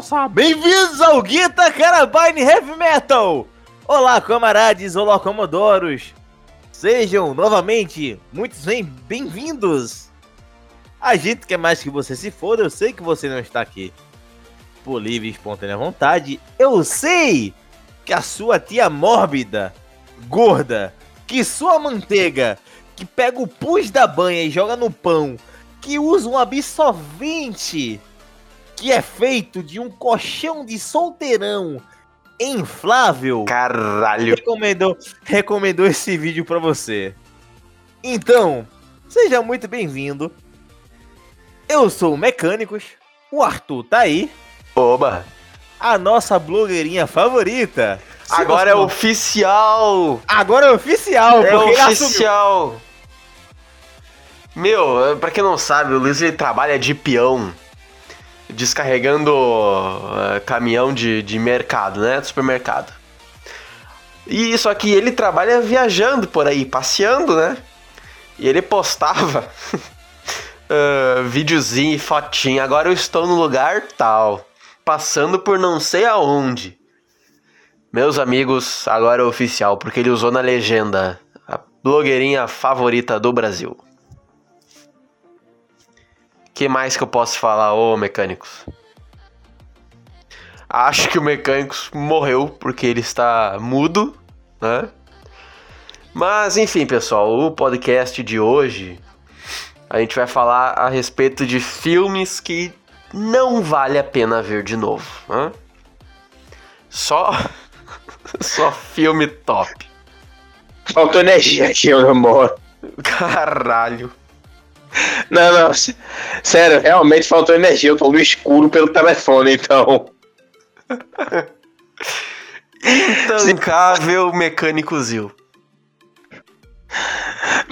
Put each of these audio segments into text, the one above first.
sabe. Bem-vindos ao Guita Carabine Heavy Metal! Olá, camarades, olá, comodoros! Sejam novamente muito bem-vindos! A gente quer mais que você se foda, eu sei que você não está aqui por livre e espontânea vontade. Eu sei que a sua tia mórbida, gorda, que sua manteiga, que pega o pus da banha e joga no pão, que usa um absorvente que é feito de um colchão de solteirão inflável. Caralho. Recomendou, recomendou esse vídeo para você. Então, seja muito bem-vindo. Eu sou o Mecânicos, o Arthur tá aí. Oba. A nossa blogueirinha favorita. Agora é oficial. Agora é oficial, é oficial. Meu, pra quem não sabe, o Luiz ele trabalha de peão descarregando uh, caminhão de, de mercado, né? De supermercado. E só que ele trabalha viajando por aí, passeando, né? E ele postava uh, videozinho e fotinho. Agora eu estou no lugar tal, passando por não sei aonde. Meus amigos, agora é oficial, porque ele usou na legenda a blogueirinha favorita do Brasil que mais que eu posso falar, ô mecânicos? Acho que o mecânicos morreu porque ele está mudo, né? Mas enfim, pessoal, o podcast de hoje a gente vai falar a respeito de filmes que não vale a pena ver de novo, né? Só só filme top. Faltou energia aqui, meu amor. Caralho. Não, não. Sério, realmente faltou energia. Eu tô no escuro pelo telefone, então. Intancável mecânico Zil.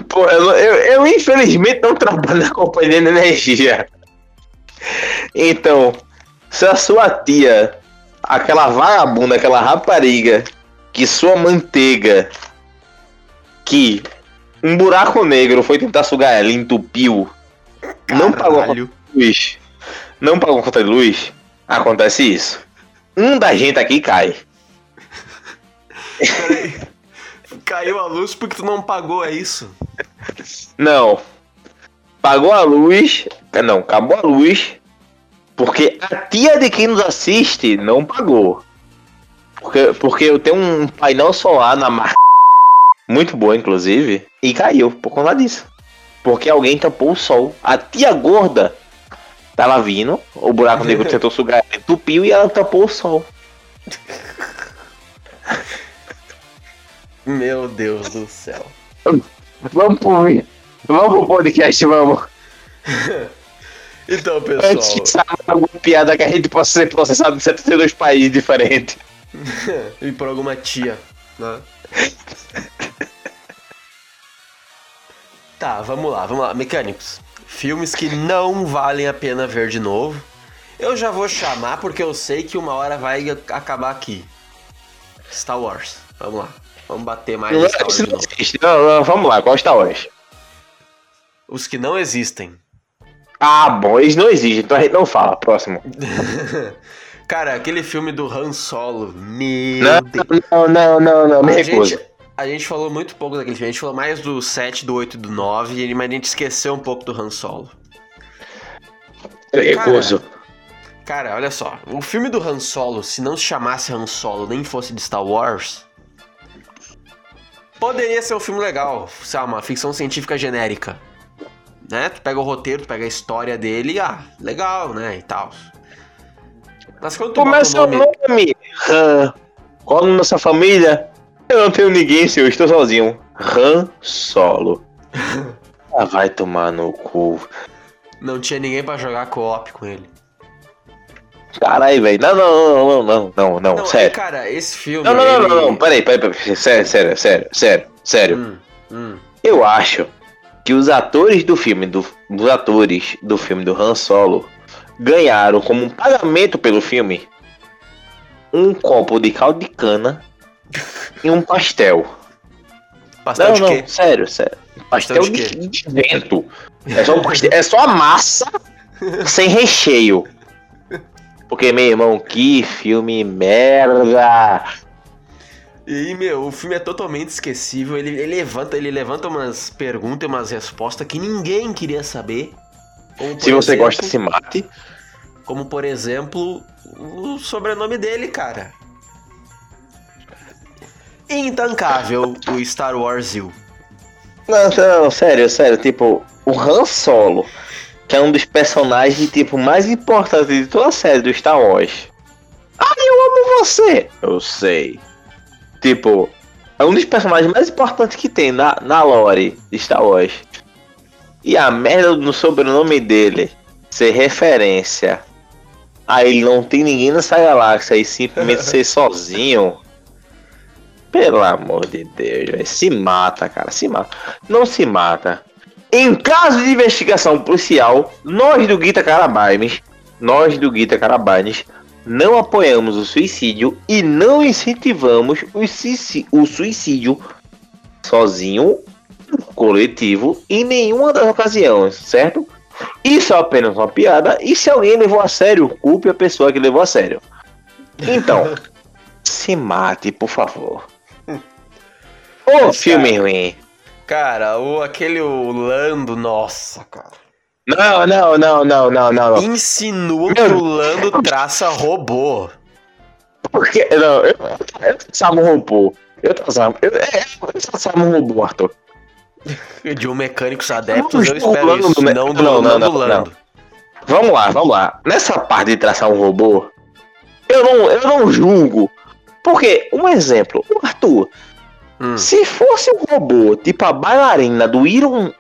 Pô, eu, eu, eu, infelizmente não trabalho na companhia de energia. Então, se a sua tia, aquela vagabunda, aquela rapariga, que sua manteiga, que um buraco negro foi tentar sugar ela, entupiu. Caralho. Não pagou a conta de luz. Não pagou a conta de luz. Acontece isso. Um da gente aqui cai. Caiu a luz porque tu não pagou, é isso? Não. Pagou a luz. Não, acabou a luz. Porque a tia de quem nos assiste não pagou. Porque, porque eu tenho um painel solar na marca muito boa, inclusive, e caiu por conta disso. Porque alguém tampou o sol. A tia gorda tava vindo, o buraco negro tentou sugar, entupiu e ela tampou o sol. Meu Deus do céu. Vamos pro, vamos pro podcast, vamos. então, pessoal. Antes de alguma piada que a gente possa ser processado em 72 países diferentes. e por alguma tia, né? Tá, vamos lá, vamos lá. Mecânicos. Filmes que não valem a pena ver de novo. Eu já vou chamar porque eu sei que uma hora vai acabar aqui. Star Wars. Vamos lá. Vamos bater mais não, Star Wars não existe. Não, não, vamos lá, qual Star Wars? Os que não existem. Ah, bom, eles não existem, então a gente não fala. Próximo. Cara, aquele filme do Han Solo. Meu não, Deus. Não, não, não, não, me recuso. Gente, a gente falou muito pouco daquele filme. A gente falou mais do 7, do 8 e do 9, mas a gente esqueceu um pouco do Han Solo. Recuso. Cara, cara, olha só. O filme do Han Solo, se não se chamasse Han Solo, nem fosse de Star Wars, poderia ser um filme legal. Sabe, uma ficção científica genérica. Né? Tu pega o roteiro, tu pega a história dele, ah, legal, né? E tal. Mas quando tu Começa o nome... nome Han. Qual a nossa família? Eu não tenho ninguém, senhor, estou sozinho. Han Solo. ah, vai tomar no cu. Não tinha ninguém pra jogar co-op com ele. Caralho, velho. Não, não, não, não, não, não, não, não, sério. Cara, esse filme. Não, não, ele... não, não, não, peraí, peraí, peraí. Sério, sério, sério, sério, sério. Hum, hum. Eu acho que os atores do filme, do, dos atores do filme do Han Solo, ganharam como um pagamento pelo filme um copo de caldo de cana e um pastel. Pastel não, de quê? Não, sério, sério. Pastel, pastel de, de, de, vento. É só, um pastel, é só a massa sem recheio. Porque, meu irmão, que filme merda! E, meu, o filme é totalmente esquecível. Ele, ele levanta, ele levanta umas perguntas e umas respostas que ninguém queria saber. Como, Se você exemplo- gosta, se mate. Como, por exemplo, o sobrenome dele, cara. Intancável, o Star Wars Zil. Não, não, sério, sério. Tipo, o Han Solo, que é um dos personagens, tipo, mais importantes de toda a série do Star Wars. Ah, eu amo você! Eu sei. Tipo, é um dos personagens mais importantes que tem na, na lore de Star Wars. E a merda no sobrenome dele ser referência a ele não tem ninguém nessa galáxia e simplesmente ser sozinho. Pelo amor de Deus, véi, se mata, cara, se mata. Não se mata. Em caso de investigação policial, nós do Guita Carabanes, nós do Guita Carabanes, não apoiamos o suicídio e não incentivamos o suici- o suicídio sozinho, coletivo, em nenhuma das ocasiões, certo? Isso é apenas uma piada e se alguém levou a sério, culpe a pessoa que levou a sério. Então, se mate, por favor. Ô, Mas, filme ruim. Cara, o, aquele o Lando, nossa, cara. Não, não, não, não, não, não. Insinua que o Lando traça robô. Porque, não, eu, eu traçava um robô. Eu traçava, eu, é, eu traçava um robô, Arthur. De um mecânicos adeptos, eu espero falando isso. me- Não do não, não, não, do não, Lando. Vamos lá, vamos lá. Nessa parte de traçar um robô, eu não, eu não julgo. Porque, um exemplo, o Arthur, Hum. se fosse um robô, tipo a bailarina do Iron.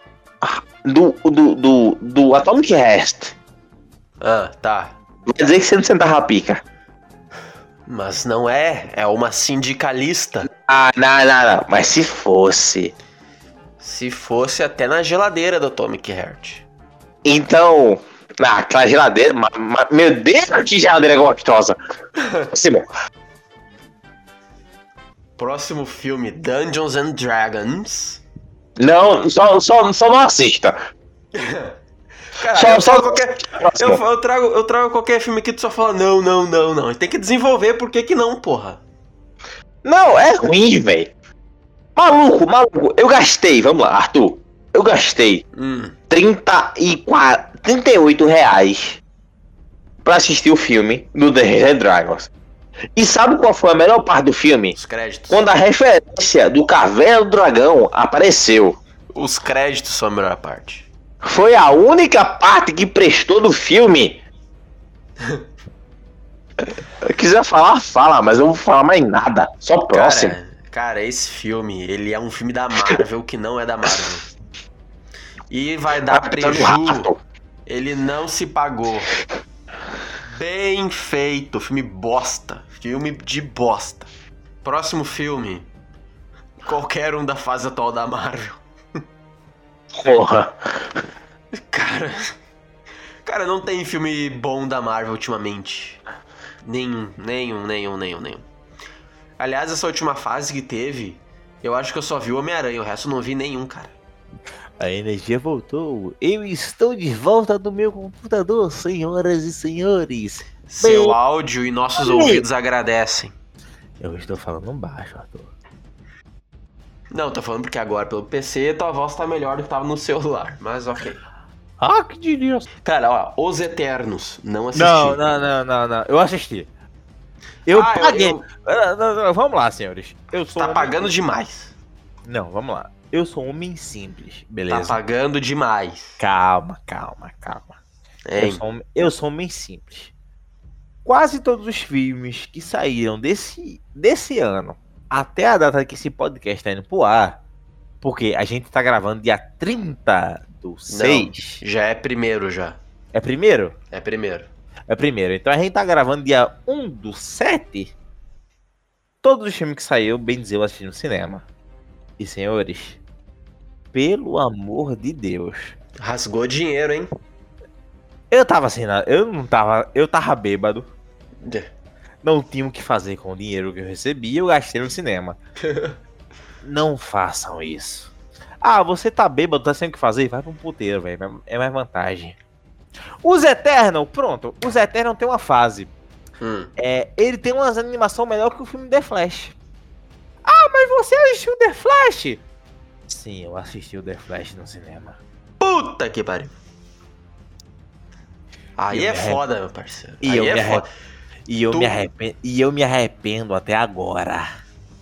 Do, do, do, do Atomic Rest, Ah, tá. vai dizer que você não sentava a pica. Mas não é, é uma sindicalista. Ah, não, não, não. Mas se fosse. Se fosse até na geladeira do Atomic Heart. Então. Ah, aquela geladeira. ma- ma- meu Deus, que geladeira gostosa. Simon, Próximo filme, Dungeons and Dragons. não, só, só, só não assista. Cara, Só- eu, só- qualquer, eu, eu trago, eu trago qualquer filme que tu só fala não, não, não, não. Tem que desenvolver, por que que não, porra? Não, é ruim, velho. Maluco, maluco. Eu gastei, vamos lá, Arthur. Eu gastei Hum, 34, 38 reais pra assistir o filme do Dungeons and Dragons. E sabe qual foi a melhor parte do filme? os créditos. Quando a referência do Caverna do Dragão apareceu. Os créditos são a melhor parte. Foi a única parte que prestou do filme. Se quiser falar, fala, mas eu não vou falar mais nada. Só próximo. Cara, cara, esse filme, ele é um filme da Marvel que não é da Marvel. E vai dar Tá preju. Arthur. Ele não se pagou. Bem feito. Filme bosta. Filme de bosta. Próximo filme. Qualquer um da fase atual da Marvel. Porra. Cara. Cara, não tem filme bom da Marvel ultimamente. Nenhum, nenhum, nenhum, nenhum, nenhum. Aliás, essa última fase que teve, eu acho que eu só vi o Homem-Aranha, o resto eu não vi nenhum, cara. A energia voltou. Eu estou de volta do meu computador, senhoras e senhores. Seu Bem- áudio e nossos Bem- ouvidos agradecem. Eu estou falando baixo, Arthur. Não, tô falando porque agora pelo PC tua voz tá melhor do que tava no celular, mas ok. Ah, que diria. Cara, ó, Os Eternos, não assisti. Não, não, não, não, não. Eu assisti. Eu Ah, eu- paguei. eu- Ah, não, não, vamos lá, senhores. Eu sou Tá um- pagando demais. Não, vamos lá. Eu sou um homem simples, beleza? Tá pagando demais. Calma, calma, calma. Eu sou, um, eu sou um homem simples. Quase todos os filmes que saíram desse, desse ano até a data que esse podcast tá indo pro ar, porque a gente tá gravando dia 30 do 6. Já é primeiro já. É primeiro? É primeiro. É primeiro. Então a gente tá gravando dia 1 do 7. Todos os filmes que saiu, bem dizer, eu assisti no cinema. E senhores, pelo amor de Deus. Rasgou dinheiro, hein? Eu tava assim, na- eu não tava. Eu tava bêbado. Não tinha o que fazer com o dinheiro que eu recebi, eu gastei no cinema. não façam isso. Ah, você tá bêbado, tá sem o que fazer? Vai pra um puteiro, velho. É mais vantagem. Os Eternal, pronto. Os Eternal tem uma fase. Hum. É, ele tem umas animação melhor que o filme The Flash. Ah, mas você assistiu The Flash? Sim, eu assisti o The Flash no cinema. Puta que pariu. Aí Eu é me foda, meu parceiro. E Aí eu é me foda. E eu, Tu- me arrependo, e eu me arrependo até agora.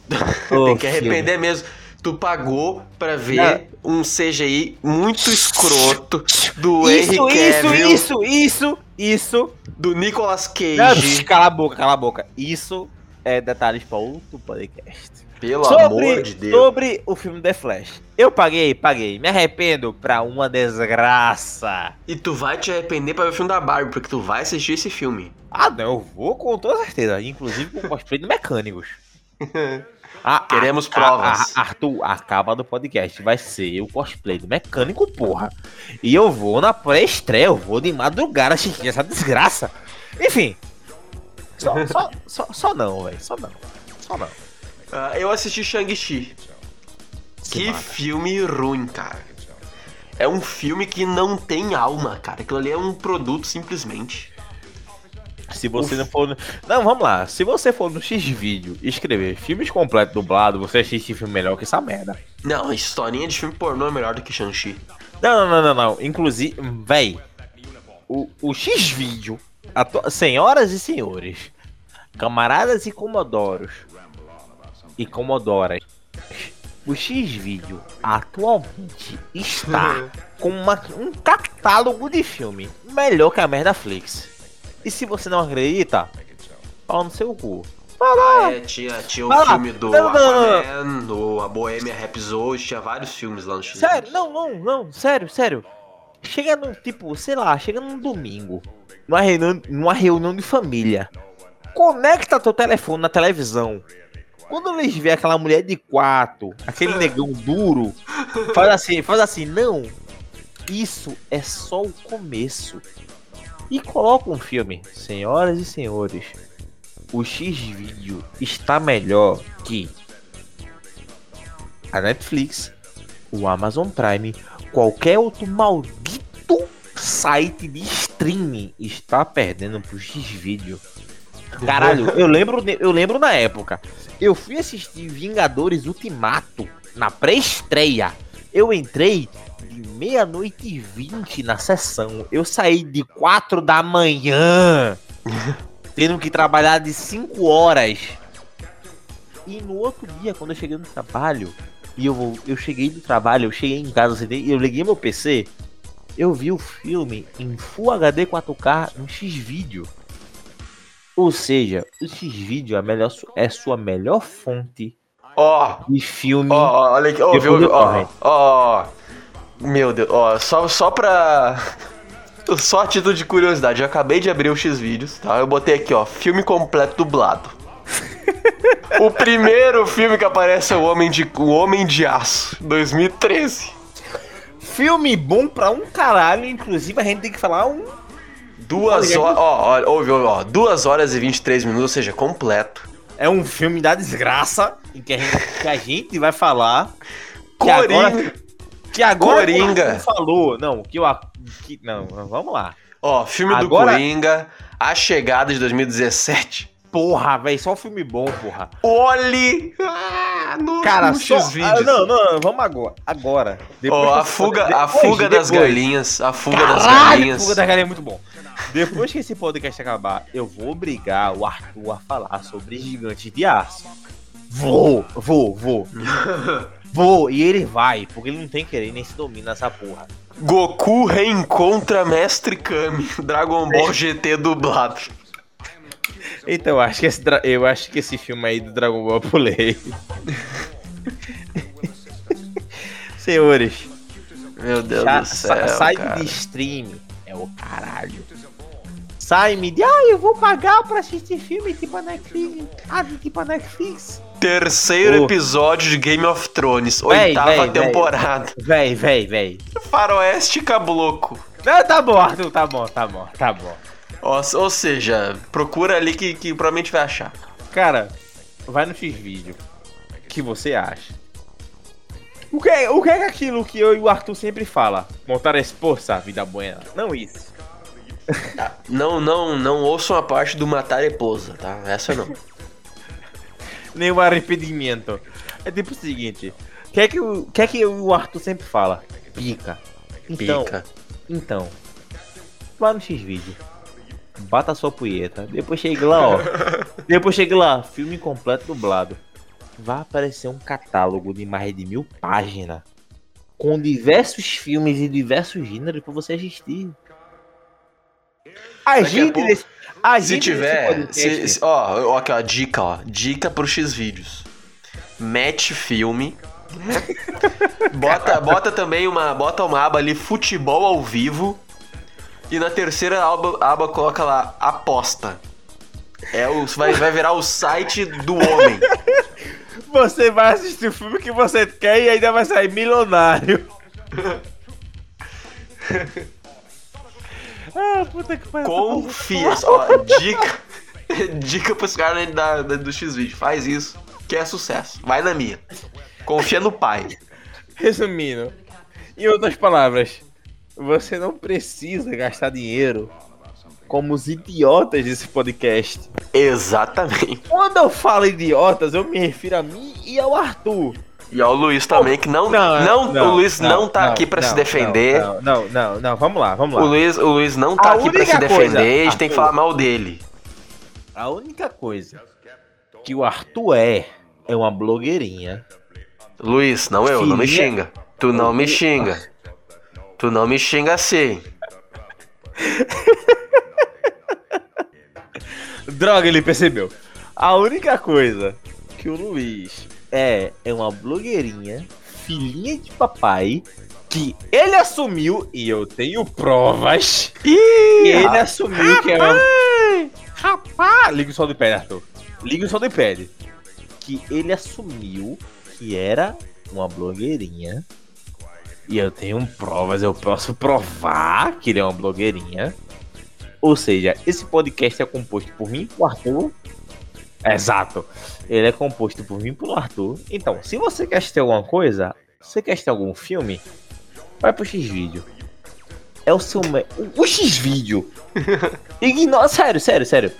Tem que arrepender mesmo. Tu pagou pra ver um CGI muito escroto do Henry Isso, isso, Cavill, isso, isso, isso. do Nicolas Cage. Não, cala a boca, cala a boca. Isso é detalhes para outro podcast. Pelo sobre, amor de Deus. sobre o filme The Flash. Eu paguei, paguei. Me arrependo pra uma desgraça. E tu vai te arrepender pra ver o filme da Barbie, porque tu vai assistir esse filme. Ah, não, eu vou com toda certeza. Inclusive com cosplay de mecânicos. Ah, Queremos ah, provas. ah, Arthur, acaba do podcast. Vai ser o cosplay do mecânico, porra. E eu vou na pré-estreia, eu vou de madrugada assistir essa desgraça. Enfim. Só, só, só, só não, velho. Só não. Só não. Ah, eu assisti Shang-Chi. Que filme ruim, cara. É um filme que não tem alma, cara. Aquilo ali é um produto simplesmente. Se você não for. no- Não, vamos lá. Se você for no X-Vídeo escrever filmes completos dublados, você assiste filme melhor que essa merda. Não, a historinha de filme pornô é melhor do que Shang-Chi. Não, não, não, não, não. Inclusive, véi. O, o X-Vídeo. ato- Senhoras e senhores. Camaradas e comodoros. E comodoras. O X-Vídeo atualmente está com uma- um catálogo de filme melhor que a merda Flix. E se você não acredita, pau no seu cu. Ah, é, tinha, tinha o filme do Não, não, não, Aquaman, do A Bohemia Rhapsody, tinha vários filmes lá no X. Sério, não, não, não, sério, sério. Chega no, tipo, sei lá, chega num domingo, numa reunião, numa reunião de família. Conecta teu telefone na televisão. Quando eles vê aquela mulher de quatro, aquele negão duro, faz assim, faz assim, não. Isso é só o começo. E coloca um filme, senhoras e senhores. O X-Vídeo está melhor que a Netflix, o Amazon Prime, qualquer outro maldito site de streaming está perdendo pro X-Vídeo. Caralho, eu lembro, eu lembro na época. Eu fui assistir Vingadores Ultimato na pré-estreia. Eu entrei de meia-noite e vinte na sessão. Eu saí de quatro da manhã, tendo que trabalhar de cinco horas. E no outro dia, quando eu cheguei no trabalho, e eu, vou- eu cheguei do trabalho, eu cheguei em casa, eu liguei meu PC, eu vi o filme em Full HD 4K no X-Vídeo. Ou seja, o X-Vídeo é, a melhor é sua melhor fonte Ó, de filme. ó, ó, olha aqui, ó, ó, ó, meu Deus, ó, só, só pra, só a título de curiosidade, eu acabei de abrir o X-Vídeos, tá, eu botei aqui, ó, filme completo dublado. o primeiro filme que aparece é o Homem de, o Homem de Aço, 2013. Filme bom pra um caralho, inclusive a gente tem que falar um. Duas horas, ó, ó, ouve, ó, duas horas e 23 minutos, ou seja, completo. É um filme da desgraça, em que a gente, que a gente vai falar. Que Coringa. agora, que agora Coringa. o Arthur falou. Não, que o. Ar- Que, não, vamos lá. Ó, filme do Agora- Coringa, A Chegada de 2017. Porra, velho, só filme bom, porra. Olhe ah, no, Cara, no só. Ah, não, não, não, vamos agora. Agora. Depois Ó, que a fuga, a depois, fuga das depois. galinhas, a fuga das Caralho, galinhas. Fuga das galinhas é muito bom. Depois que esse podcast acabar, eu vou obrigar o Arthur a falar sobre gigantes de aço. Vou, vou, vou. vou, e ele vai, porque ele não tem querer nem se domina nessa porra. Goku reencontra Mestre Kami, Dragon Ball GT dublado. Então, eu acho que esse, eu acho que esse filme aí do Dragon Ball eu pulei. Senhores, Meu Deus sa- do céu, sai cara. de stream é o caralho. Sai-me de, ah, eu vou pagar pra assistir filme tipo a Netflix. Ah, tipo a Netflix. Terceiro Ô. episódio de Game of Thrones, Véi, oitava véi, temporada. Véi, véi, véi. Faroeste Cabloco. Não, tá bom, Arthur, tá bom, tá bom, tá bom. Ó, ou seja, procura ali que, que provavelmente vai achar. Cara, vai no X-Vídeo. O que você acha? O que, é- o que é aquilo que eu e o Arthur sempre fala? Montar a esposa, vida buena. Não isso. Não, não, não ouçam a parte do matar esposa, tá? Essa não. Nenhum arrependimento. É tipo o seguinte: o que é que o, que é que o Arthur sempre fala? Pica. Então, Pica. então, vá no X-Vídeo. Bata a sua punheta. Depois chega lá, ó. Depois chega lá, filme completo dublado. Vai aparecer um catálogo de mais de mil páginas. Com diversos filmes e diversos gêneros pra você assistir. A gente pouco, desse- a Se gente desse tiver. se- se- ó, ó, aqui, ó, dica, ó. Dica pro X-Vídeos. Mete filme. né? bota, bota também uma. Bota uma aba ali, futebol ao vivo. E na terceira aba, aba coloca lá, aposta. É o, vai, vai virar o site do homem. Você vai assistir o filme que você quer e ainda vai sair milionário. ah, puta que pariu. Confia. Ó, dica. Dica pros caras da, da- do X-Vídeo. Faz isso, que é sucesso. Vai na minha. Confia no pai. Resumindo, em outras palavras, você não precisa gastar dinheiro como os idiotas desse podcast. Exatamente. Quando eu falo idiotas, eu me refiro a mim e ao Arthur. E ao Luiz também, que não. Não, o Luiz não, tá aqui pra se não, defender. Não, não, não, não, vamos lá, vamos lá. O Luiz, o Luiz não tá A aqui pra se defender, coisa, a gente tem que falar mal dele. A única coisa que o Arthur é, é uma blogueirinha. Luiz, não eu, não me xinga. Tu não me xinga. Tu não me xinga assim. Droga, ele percebeu. A única coisa que o Luiz é, é uma blogueirinha, filhinha de papai, que ele assumiu, e eu tenho provas, que ele assumiu que é uma... Rapaz! Liga o som do pé, Arthur. Liga o som do pé. Que ele assumiu que era uma blogueirinha. E eu tenho provas, eu posso provar que ele é uma blogueirinha. Ou seja, esse podcast é composto por mim por Arthur. Exato. Ele é composto por mim e pelo Arthur. Então, se você quer assistir alguma coisa, se você quer assistir algum filme, vai pro X-Vídeo. É o seu. Me... O, X-Vídeo. Ignora. Sério, sério, sério.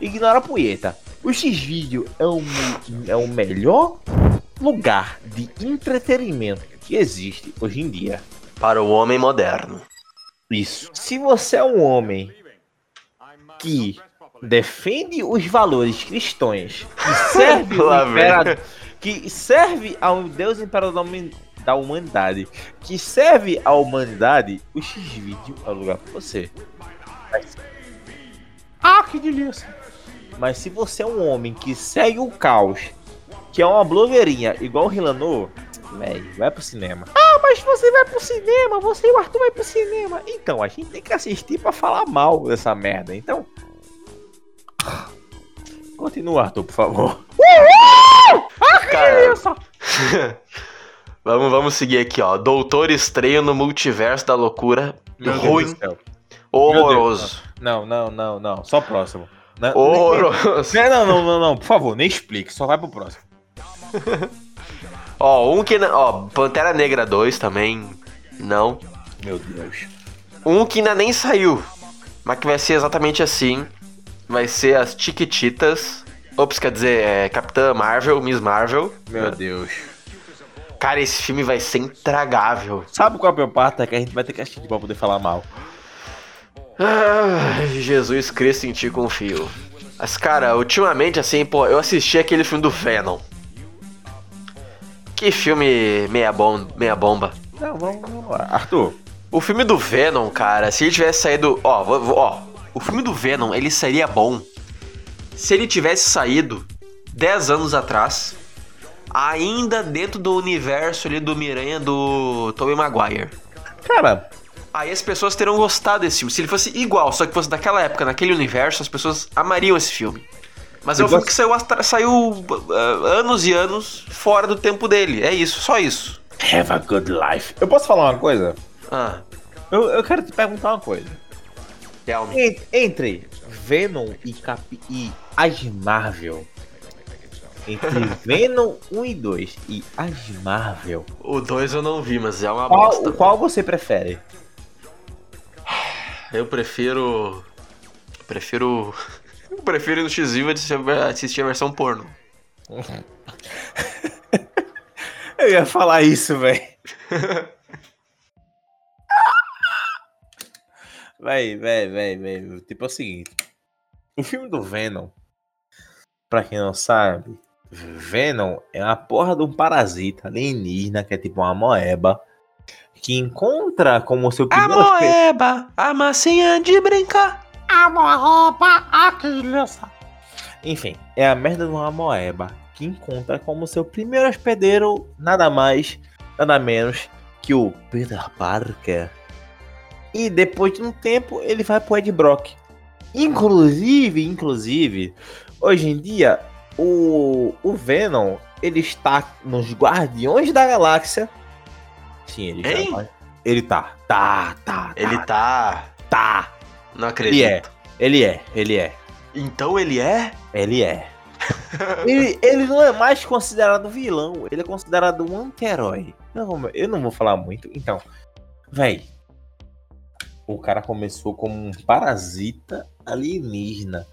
Ignora a punheta. O X-Vídeo é o, é o melhor lugar de entretenimento que existe hoje em dia. Para o homem moderno. Isso. Se você é um homem que defende os valores cristãos, que serve imperador, que serve ao Deus imperador da humanidade, que serve à humanidade, o X-Vídeo é o lugar pra você. Mas- Ah, que delícia! Mas se você é um homem que segue o caos, que é uma blogueirinha igual o Rilanô, velho, vai pro cinema. Ah, mas você vai pro cinema, você e o Arthur vai pro cinema. Então, a gente tem que assistir pra falar mal dessa merda. Então. Continua, Arthur, por favor. Cara, Isso! vamos, vamos seguir aqui, ó. Doutor Estranho no Multiverso da Loucura. Meu Ruim, horroroso. Não, não, não, não. Só próximo. Não, Horroroso. nem- não, não, não, não, por favor, nem explique, só vai pro próximo. Ó, um que. Ó, Pantera Negra 2 também. Não. Meu Deus. Um que ainda nem saiu. Mas que vai ser exatamente assim. Vai ser as Chiquititas. Ops, quer dizer, é Capitã Marvel, Miss Marvel. Meu Deus. Cara, esse filme vai ser intragável. Sabe qual é a pior parte? É que a gente vai ter que assistir pra poder falar mal. Ai, Jesus Cristo em ti confio. Mas, cara, ultimamente, assim, pô, eu assisti aquele filme do Venom. Que filme meia, bom, meia bomba. Não, vamos, vamos lá. Arthur, O filme do Venom, cara, se ele tivesse saído. Ó, ó, o filme do Venom, ele seria bom se ele tivesse saído 10 anos atrás, ainda dentro do universo ali do Miranha do Tobey Maguire. cara, Aí as pessoas terão gostado desse filme. Se ele fosse igual, só que fosse daquela época, naquele universo, as pessoas amariam esse filme. Mas é um Eu filme que saiu, saiu ah, anos e anos fora do tempo dele. É isso, só isso. have a good life. Eu posso falar uma coisa? Ah, Eu, eu quero te perguntar uma coisa. Realmente. En- Entre Venom e, Cap e as Marvel. Entre Venom 1 e 2 e as Marvel. O 2 eu não vi, mas é uma bosta. Qual, qual você prefere? Eu prefiro. Prefiro. Eu prefiro ir no X-Vivo assistir a versão porno. Eu ia falar isso, velho. Véi, véi, véi, véi. Tipo é o seguinte. O filme do Venom, pra quem não sabe, Venom é uma porra de um parasita alienígena que é tipo uma moeba que encontra como seu A primeiro hospe- moeba, a massinha de brincar. A moeba, aquilo. Enfim, é a merda de uma moeba que encontra como seu primeiro hospedeiro nada mais, nada menos que o Peter Parker. E depois de um tempo ele vai pro Ed Brock. Inclusive, inclusive, hoje em dia o, o Venom ele está nos Guardiões da Galáxia. Sim, ele já, ele tá, tá, tá, Ele tá, tá. tá. Não acredito. Ele é, ele é, ele é. Então ele é? Ele é. ele, ele não é mais considerado vilão, ele é considerado um anti-herói. Não eu não vou falar muito. Então, véi. O cara começou como um parasita alienígena.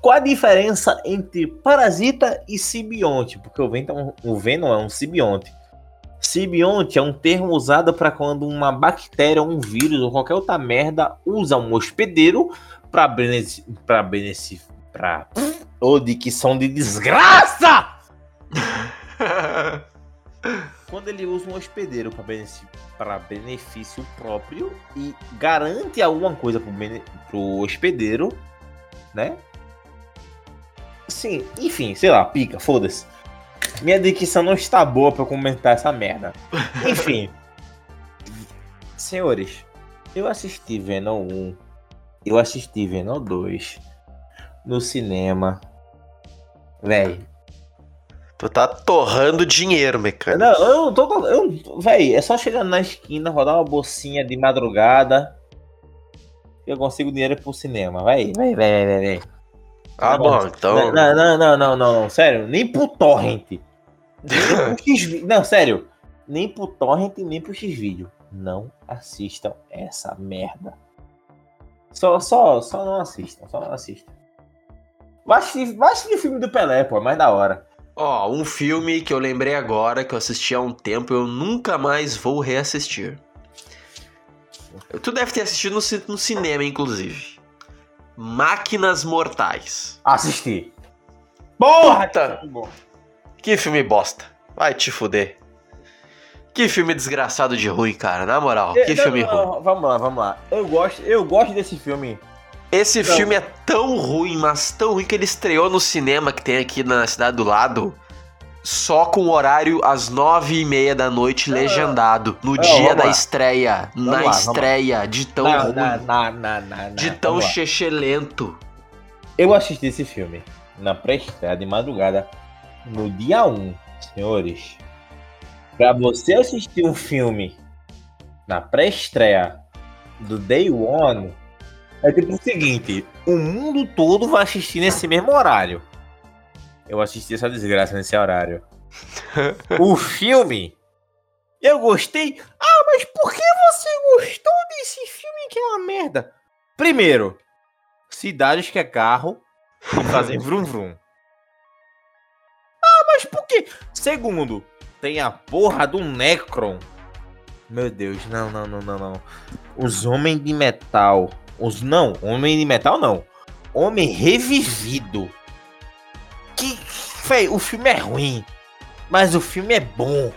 Qual a diferença entre parasita e simbionte? Porque o Venom, o Venom é um simbionte. Simbionte é um termo usado para quando uma bactéria, um vírus ou qualquer outra merda usa um hospedeiro para beneficiar. Pra benefici pra. Ô, dicção de desgraça! Quando ele usa um hospedeiro para benefício, benefício próprio e garante alguma coisa bene, pro hospedeiro, né? Sim, enfim, sei lá, pica, foda-se. Minha dicção não está boa para comentar essa merda. Enfim. Senhores, eu assisti Venom 1. Eu assisti Venom 2 no cinema. Véi. Tu tá torrando dinheiro, mecânico. Não, eu não tô. Eu, véi, é só chegar na esquina, rodar uma bolsinha de madrugada. Eu consigo dinheiro pro cinema. Véi, véi, véi, véi, véi. Ah, Não, bom, então. Não, não, não, não, não, não, sério, nem pro torrent. Nem pro X Não, sério. Nem pro torrent, nem pro X-Vídeo. Não assistam essa merda. Só, só, só não assistam, só não assistam. Vai assistir, vai assistir o filme do Pelé, pô, é mais da hora. Ó, um filme que eu lembrei agora, que eu assisti há um tempo, eu nunca mais vou reassistir. Tu deve ter assistido no, no cinema, inclusive. Máquinas Mortais. Assistir. Porra! Puta! Que filme bosta. Vai te fuder. Que filme desgraçado de ruim, cara. Na moral, que Não, filme não, ruim. Vamos lá, vamos lá. Eu gosto, eu gosto desse filme. Esse Não. filme é tão ruim, mas tão ruim que ele estreou no cinema que tem aqui na cidade do lado. Só com horário às nove e meia da noite, Não, legendado. No não, dia da lá. estreia. Vamos na lá, estreia. De tão na, ruim. na, na, na, de tão chechelento. Eu assisti esse filme na pré-estreia de madrugada no dia 1, senhores. Pra você assistir um filme na pré-estreia do Day One, é tipo o seguinte: o mundo todo vai assistir nesse mesmo horário. Eu assisti essa desgraça nesse horário. o filme, eu gostei. Ah, mas por que você gostou desse filme que é uma merda? Primeiro, cidades que é carro e fazem vrum vrum. Ah, mas por quê? Segundo, tem a porra do Necron. Meu Deus, não, não, não, não, não. Os homens de metal. Os não, homem de metal não. Homem revivido. Que, véi, o filme é ruim, mas o filme é bom.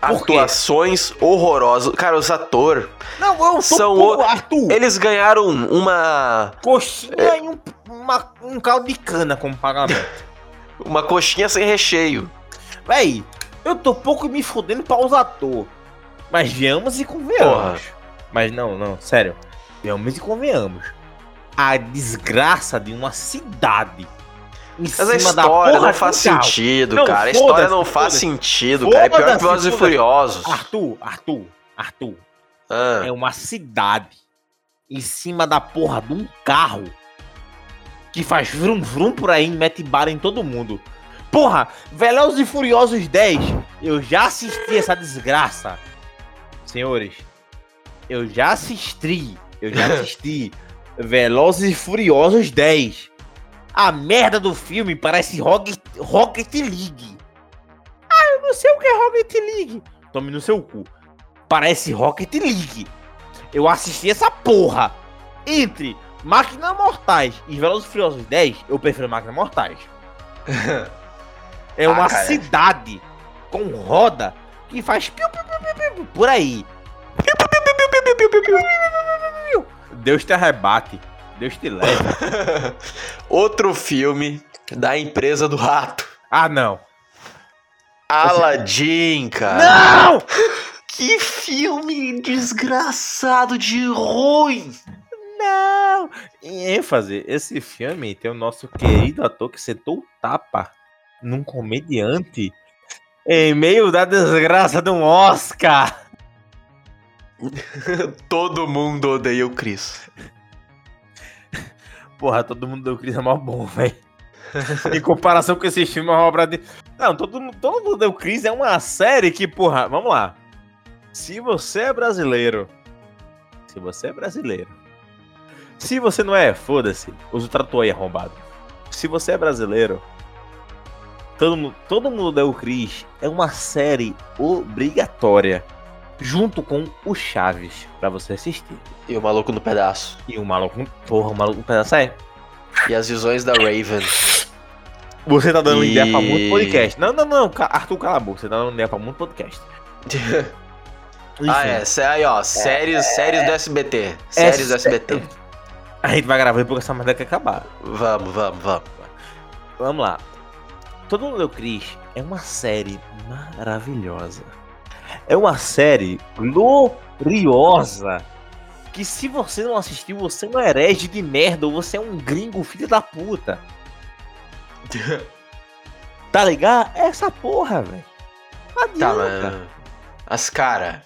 Atuações horrorosas. Cara, os atores, Não, eu tô São Arthur. eles ganharam uma Coxinha e um, uma- um caldo de cana como pagamento. uma coxinha sem recheio. Véi, eu tô pouco me fudendo pra os atores. Mas viemos e convenhamos. Mas não, não, sério. Viemos e convenhamos. A desgraça de uma cidade. Em Mas a história porra não faz sentido, Não, cara. A história não faz sentido, cara. É pior que Velozes e. Furiosos. Arthur, Arthur, Arthur. Ah, É uma cidade em cima da porra de um carro que faz vrum vrum por aí e mete bala em todo mundo. Porra, Velozes e Furiosos 10, eu já assisti essa desgraça. Senhores, eu já assisti Eu já assisti Velozes e Furiosos 10. A merda do filme parece Rocket, Rocket League. Ah, eu não sei o que é Rocket League. Tome no seu cu. Parece Rocket League. Eu assisti essa porra. Entre Máquinas Mortais e Velozes e Furiosos 10, eu prefiro Máquinas Mortais. É uma Ah, cidade com roda que faz piu, piu, piu, piu, piu, piu, por aí. Deus te arrebate. Deus te leve. Outro filme da empresa do rato. Ah, não. Aladdin, cara. Não! Que filme desgraçado de ruim. Não! Em ênfase, esse filme tem o nosso querido ator que sentou o tapa num comediante em meio da desgraça de um Oscar. Todo mundo odeia o Chris. Porra, todo mundo deu Chris é mó bom, velho. em comparação com esse filme, é uma obra de. Não, todo, mundo- todo mundo deu Chris é uma série que, porra, vamos lá. Se você é brasileiro. Se você é brasileiro. Se você não é, foda-se. Usa o trator aí arrombado. Se você é brasileiro. Todo, mu- todo mundo deu Chris é uma série obrigatória. Junto com o Chaves, pra você assistir. E o maluco no pedaço. E o maluco. Porra, o maluco um pedaço é. E as visões da Raven. Você tá dando E- ideia pra muito podcast. Não, não, não. Arthur, cala a boca. Você tá dando ideia pra muito podcast. ah, é. Aí, ó. Séries, séries do SBT. Séries do É, SBT. A gente vai gravar porque essa merda quer acabar. Vamos, vamos, vamos. Vamos lá. Todo mundo deu Cris é uma série maravilhosa. É uma série gloriosa. Que se você não assistiu, você é um herege de merda ou você é um gringo filho da puta. Tá ligado? É essa porra, velho. Tá, mas. As cara.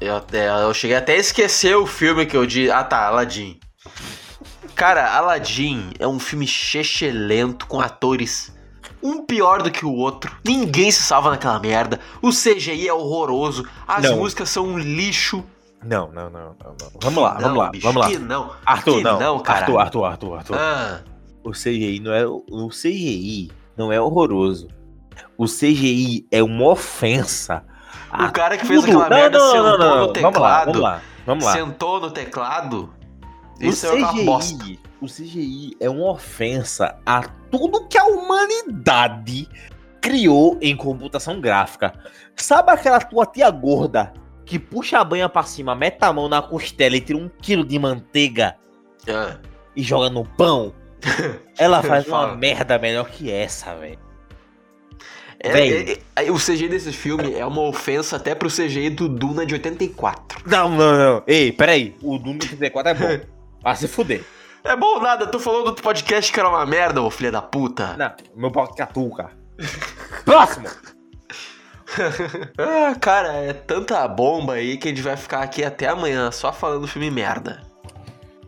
Eu, até- eu cheguei até a esquecer o filme que eu disse. Ah tá, Aladdin. Cara, Aladdin é um filme chechelento com atores um pior do que o outro. Ninguém se salva naquela merda. O CGI é horroroso. As Não. músicas são um lixo. Não, não, não, não, não. Vamos lá, Não, vamos lá, bicho, vamos lá. Que não. Arthur, que não. não, cara. Arthur, Arthur, Arthur, Arthur. Ah, O CGI não é. O CGI não é horroroso. O CGI é uma ofensa. o cara que fez aquela merda sentou no Vamos lá, teclado. vamos lá, vamos lá. Sentou no teclado. O Isso é uma bosta. CGI, o CGI é uma ofensa a tudo que a humanidade criou em computação gráfica. Sabe aquela tua tia gorda que puxa a banha pra cima, mete a mão na costela e tira um quilo de manteiga Ah. e joga no pão? Ela faz uma merda melhor que essa, velho. É, Véi. é- é- o CGI desse filme é uma ofensa até pro CGI do Duna de 84. Não, não, não. Ei, peraí. O Doom 34 é bom. Vai se fuder. É bom nada, tu falou do outro podcast que era uma merda, ô filha da puta. Não, meu pau que catuca. Próximo. Ah, cara, é tanta bomba aí que a gente vai ficar aqui até amanhã só falando filme merda.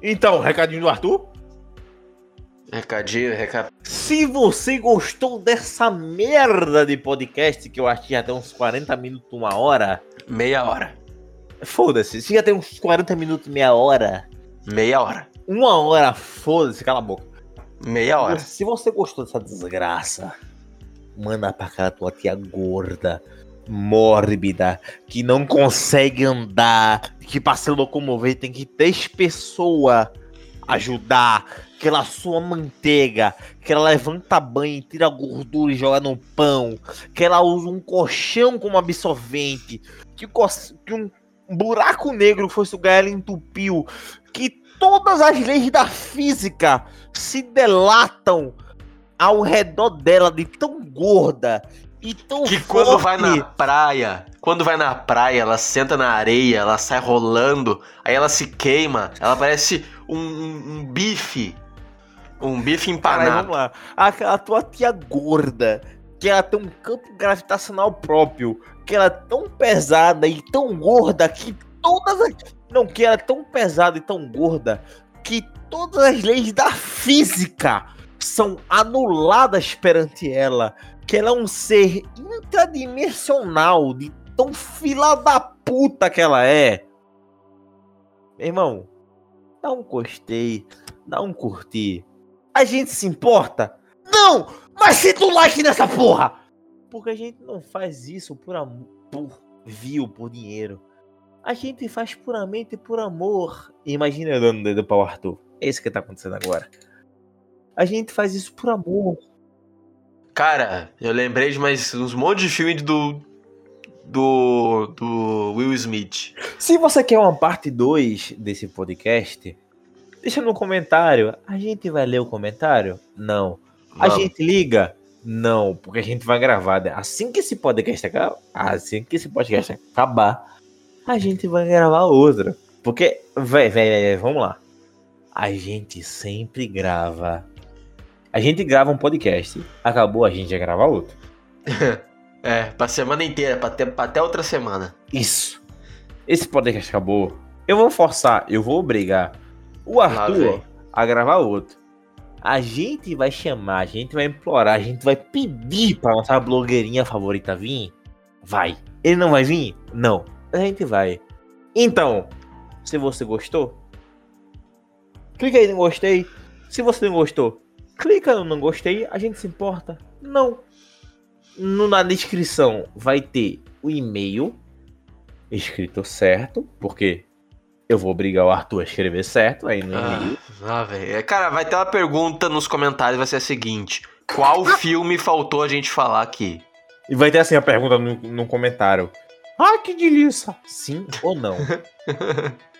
Então, recadinho do Arthur. Recadinho, recado. Se você gostou dessa merda de podcast, que eu acho que já tem uns 40 minutos, uma hora. Meia hora. Foda-se. Se já tem uns 40 minutos, meia hora. Meia hora. Uma hora, foda-se, cala a boca. Meia hora. Se você gostou dessa desgraça, manda pra aquela tua tia gorda, mórbida, que não consegue andar, que pra se locomover tem que três pessoas ajudar, que ela sua manteiga, que ela levanta banho e tira a gordura e joga no pão, que ela usa um colchão como absorvente, que, que um buraco negro foi sugar ela entupiu, que todas as leis da física se delatam ao redor dela de tão gorda e tão Que quando vai forte. na praia, quando vai na praia, ela senta na areia, ela sai rolando, aí ela se queima, ela parece um, um- um bife. Um bife Caralho, empanado. vamos lá. Aquela tua tia gorda, que ela tem um campo gravitacional próprio, que ela é tão pesada e tão gorda que todas as. Não, que ela é tão pesada e tão gorda que todas as leis da física são anuladas perante ela. Que ela é um ser intradimensional de tão fila da puta que ela é. Meu irmão, dá um gostei, dá um curtir. A gente se importa? Não! Mas senta um like nessa porra! Porque a gente não faz isso por amor, por view, por dinheiro. A gente faz puramente por amor. Imagina eu dando o dedo para o Arthur. É isso que tá acontecendo agora. A gente faz isso por amor. Cara, eu lembrei de mais uns montes de filmes do. Do. Do Will Smith. Se você quer uma parte 2 desse podcast, deixa no comentário. A gente vai ler o comentário? Não. A Vamos. gente liga? Não, porque a gente vai gravar. né? Assim que esse podcast acabar, assim que esse podcast acabar, a gente vai gravar outro. Porque, véi, véi, véi, vamos lá. A gente sempre grava. A gente grava um podcast, acabou, a gente já grava outro. É, pra semana inteira, pra, ter, pra até outra semana. Isso. Esse podcast acabou. Eu vou forçar, eu vou obrigar o Arthur a gravar outro. A gente vai chamar, a gente vai implorar, a gente vai pedir pra nossa blogueirinha favorita vir. Vai. Ele não vai vir? Não. A gente vai. Então, se você gostou, clica aí no gostei. Se você não gostou, clica no não gostei. A gente se importa? Não. No, na descrição vai ter o e-mail escrito certo, porque eu vou obrigar o Arthur a escrever certo aí no e-mail. Ah, ah velho. É, Cara, vai ter uma pergunta nos comentários, vai ser a seguinte: Qual filme faltou a gente falar aqui? E vai ter assim a pergunta no, no comentário. Ah, que delícia! Sim ou não?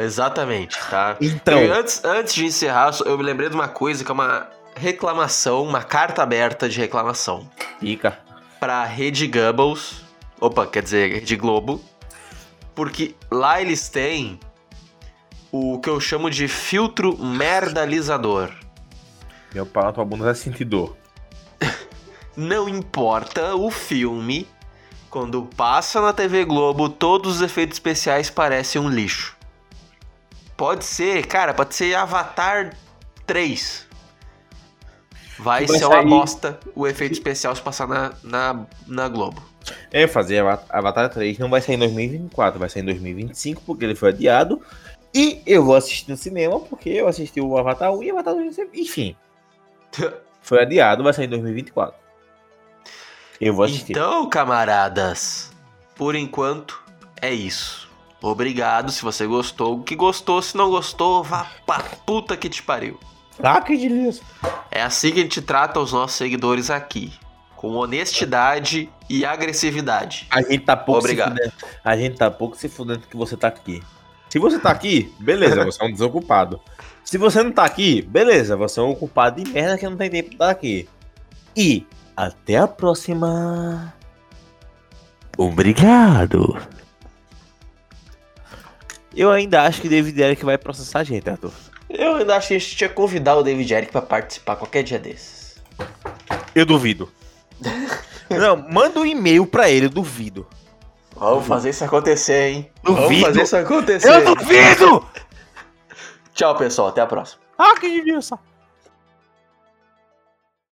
Exatamente, tá? Então, E antes, antes de encerrar, eu me lembrei de uma coisa que é uma reclamação, uma carta aberta de reclamação fica. pra Rede Goebbels. Opa, quer dizer, Rede Globo. Porque lá eles têm o que eu chamo de filtro merdalizador. Meu pau na tua bunda vai sentir dor. Não importa o filme, quando passa na TV Globo, todos os efeitos especiais parecem um lixo. Pode ser, cara, pode ser Avatar 3. Vai vai ser uma bosta o efeito especial se passar na, na, na Globo. É, fazer Ava- Avatar 3 não vai sair em 2024, vai sair em 2025, porque ele foi adiado. E eu vou assistir no cinema, porque eu assisti o Avatar 1 e o Avatar 2, enfim. Foi adiado, vai sair em 2024. Eu vou assistir. Então, camaradas, por enquanto é isso. Obrigado se você gostou. O que gostou, se não gostou, vá pra puta que te pariu. Ah, que delícia. É assim que a gente trata os nossos seguidores aqui. Com honestidade e agressividade. A gente tá pouco Obrigado. se fudendo. A gente tá pouco se fudendo que você tá aqui. Se você tá aqui, beleza, você é um desocupado. Se você não tá aqui, beleza, você é um ocupado de merda que não tem tempo de estar aqui. E até a próxima. Obrigado. Eu ainda acho que David Eric vai processar a gente, Arthur. Eu ainda acho que a gente tinha que convidar o David Eric pra participar qualquer dia desses. Eu duvido. Não, manda um e-mail pra ele, eu duvido. Vamos fazer isso acontecer, hein? Vamos Duvido. fazer isso acontecer. Eu duvido! Tchau, pessoal. Até a próxima. Ah, que delícia.